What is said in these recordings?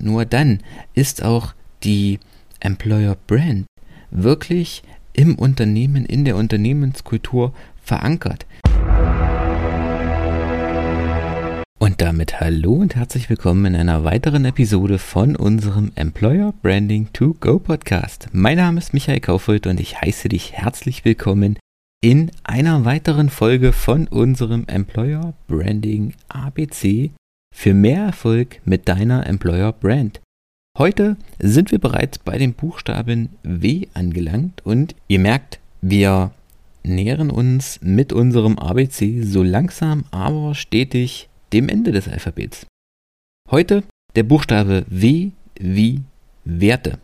nur dann ist auch die Employer Brand wirklich im Unternehmen, in der Unternehmenskultur verankert. Und damit hallo und herzlich willkommen in einer weiteren Episode von unserem Employer Branding to Go Podcast. Mein Name ist Michael Kaufhold und ich heiße dich herzlich willkommen in einer weiteren Folge von unserem Employer Branding ABC für mehr Erfolg mit deiner Employer Brand. Heute sind wir bereits bei dem Buchstaben W angelangt und ihr merkt, wir nähern uns mit unserem ABC so langsam aber stetig dem Ende des Alphabets. Heute der Buchstabe W wie Werte.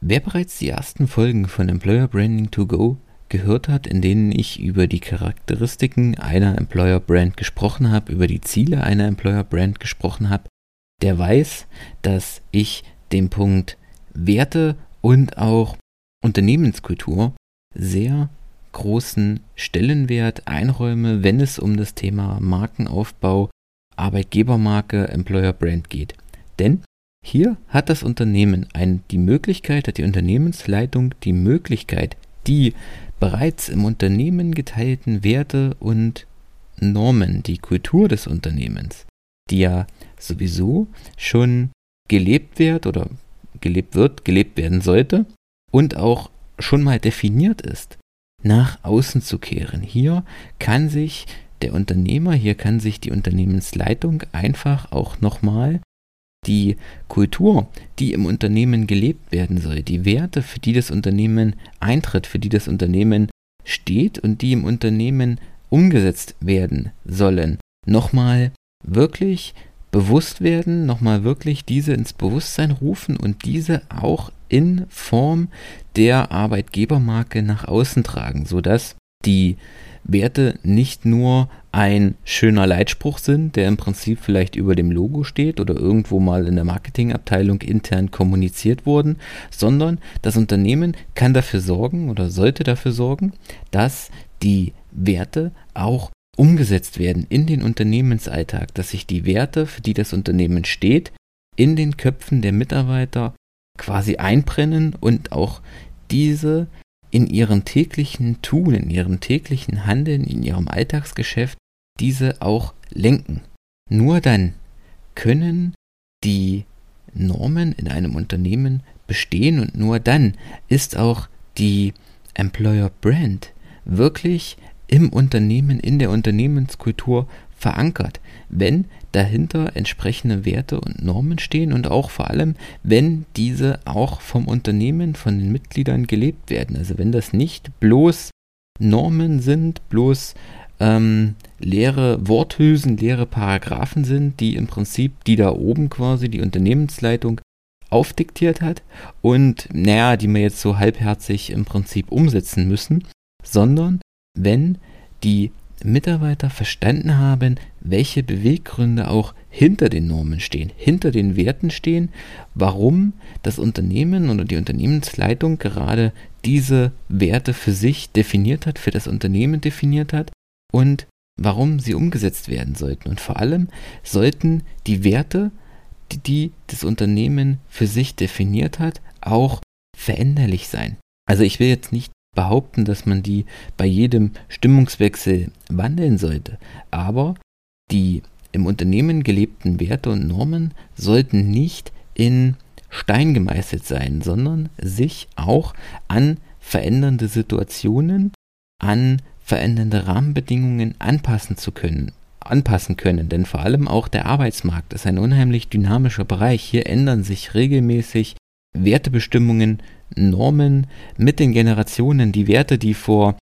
Wer bereits die ersten Folgen von Employer Branding to Go gehört hat, in denen ich über die Charakteristiken einer Employer Brand gesprochen habe, über die Ziele einer Employer Brand gesprochen habe, der weiß, dass ich den Punkt Werte und auch Unternehmenskultur sehr großen Stellenwert einräume, wenn es um das Thema Markenaufbau Arbeitgebermarke, Employer Brand geht. Denn hier hat das Unternehmen ein, die Möglichkeit, hat die Unternehmensleitung die Möglichkeit, die bereits im Unternehmen geteilten Werte und Normen, die Kultur des Unternehmens, die ja sowieso schon gelebt wird oder gelebt wird, gelebt werden sollte und auch schon mal definiert ist, nach außen zu kehren. Hier kann sich der Unternehmer, hier kann sich die Unternehmensleitung einfach auch nochmal die Kultur, die im Unternehmen gelebt werden soll, die Werte, für die das Unternehmen eintritt, für die das Unternehmen steht und die im Unternehmen umgesetzt werden sollen, nochmal wirklich bewusst werden, nochmal wirklich diese ins Bewusstsein rufen und diese auch in Form der Arbeitgebermarke nach außen tragen, sodass die Werte nicht nur ein schöner Leitspruch sind, der im Prinzip vielleicht über dem Logo steht oder irgendwo mal in der Marketingabteilung intern kommuniziert wurden, sondern das Unternehmen kann dafür sorgen oder sollte dafür sorgen, dass die Werte auch umgesetzt werden in den Unternehmensalltag, dass sich die Werte, für die das Unternehmen steht, in den Köpfen der Mitarbeiter quasi einbrennen und auch diese in ihrem täglichen Tun, in ihrem täglichen Handeln, in ihrem Alltagsgeschäft diese auch lenken. Nur dann können die Normen in einem Unternehmen bestehen und nur dann ist auch die Employer Brand wirklich im Unternehmen, in der Unternehmenskultur verankert, wenn dahinter entsprechende Werte und Normen stehen und auch vor allem, wenn diese auch vom Unternehmen, von den Mitgliedern gelebt werden. Also wenn das nicht bloß Normen sind, bloß ähm, leere Worthülsen, leere Paragraphen sind, die im Prinzip die da oben quasi die Unternehmensleitung aufdiktiert hat und naja, die wir jetzt so halbherzig im Prinzip umsetzen müssen, sondern wenn die Mitarbeiter verstanden haben, welche Beweggründe auch hinter den Normen stehen, hinter den Werten stehen, warum das Unternehmen oder die Unternehmensleitung gerade diese Werte für sich definiert hat, für das Unternehmen definiert hat und warum sie umgesetzt werden sollten. Und vor allem sollten die Werte, die, die das Unternehmen für sich definiert hat, auch veränderlich sein. Also ich will jetzt nicht behaupten, dass man die bei jedem Stimmungswechsel wandeln sollte, aber die im Unternehmen gelebten Werte und Normen sollten nicht in Stein gemeißelt sein, sondern sich auch an verändernde Situationen, an verändernde Rahmenbedingungen anpassen zu können, anpassen können, denn vor allem auch der Arbeitsmarkt ist ein unheimlich dynamischer Bereich. Hier ändern sich regelmäßig Wertebestimmungen, Normen mit den Generationen, die Werte, die vor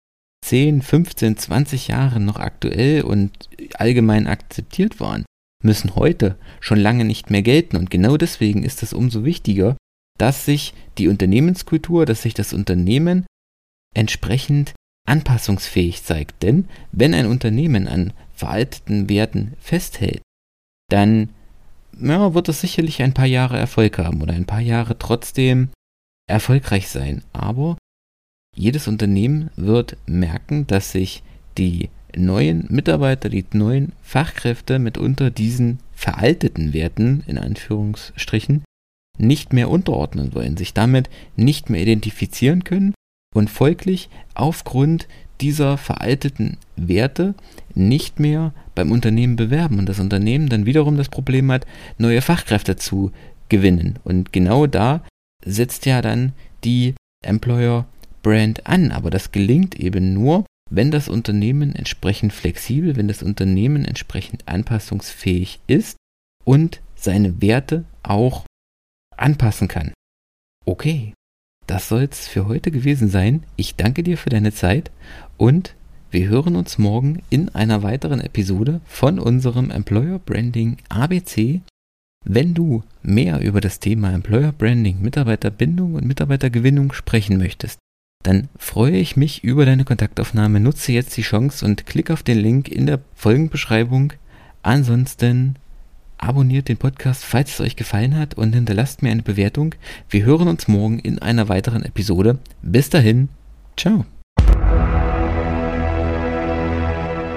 10, 15, 20 Jahren noch aktuell und allgemein akzeptiert waren, müssen heute schon lange nicht mehr gelten. Und genau deswegen ist es umso wichtiger, dass sich die Unternehmenskultur, dass sich das Unternehmen entsprechend anpassungsfähig zeigt. Denn wenn ein Unternehmen an veralteten Werten festhält, dann ja, wird es sicherlich ein paar Jahre Erfolg haben oder ein paar Jahre trotzdem erfolgreich sein. Aber jedes Unternehmen wird merken, dass sich die neuen Mitarbeiter, die neuen Fachkräfte mitunter diesen veralteten Werten in Anführungsstrichen nicht mehr unterordnen wollen, sich damit nicht mehr identifizieren können und folglich aufgrund dieser veralteten Werte nicht mehr beim Unternehmen bewerben und das Unternehmen dann wiederum das Problem hat, neue Fachkräfte zu gewinnen. Und genau da setzt ja dann die Employer Brand an. Aber das gelingt eben nur, wenn das Unternehmen entsprechend flexibel, wenn das Unternehmen entsprechend anpassungsfähig ist und seine Werte auch anpassen kann. Okay, das soll es für heute gewesen sein. Ich danke dir für deine Zeit und wir hören uns morgen in einer weiteren Episode von unserem Employer Branding ABC. Wenn du mehr über das Thema Employer Branding, Mitarbeiterbindung und Mitarbeitergewinnung sprechen möchtest, dann freue ich mich über deine Kontaktaufnahme. Nutze jetzt die Chance und klick auf den Link in der Folgenbeschreibung. Ansonsten abonniert den Podcast, falls es euch gefallen hat und hinterlasst mir eine Bewertung. Wir hören uns morgen in einer weiteren Episode. Bis dahin, ciao.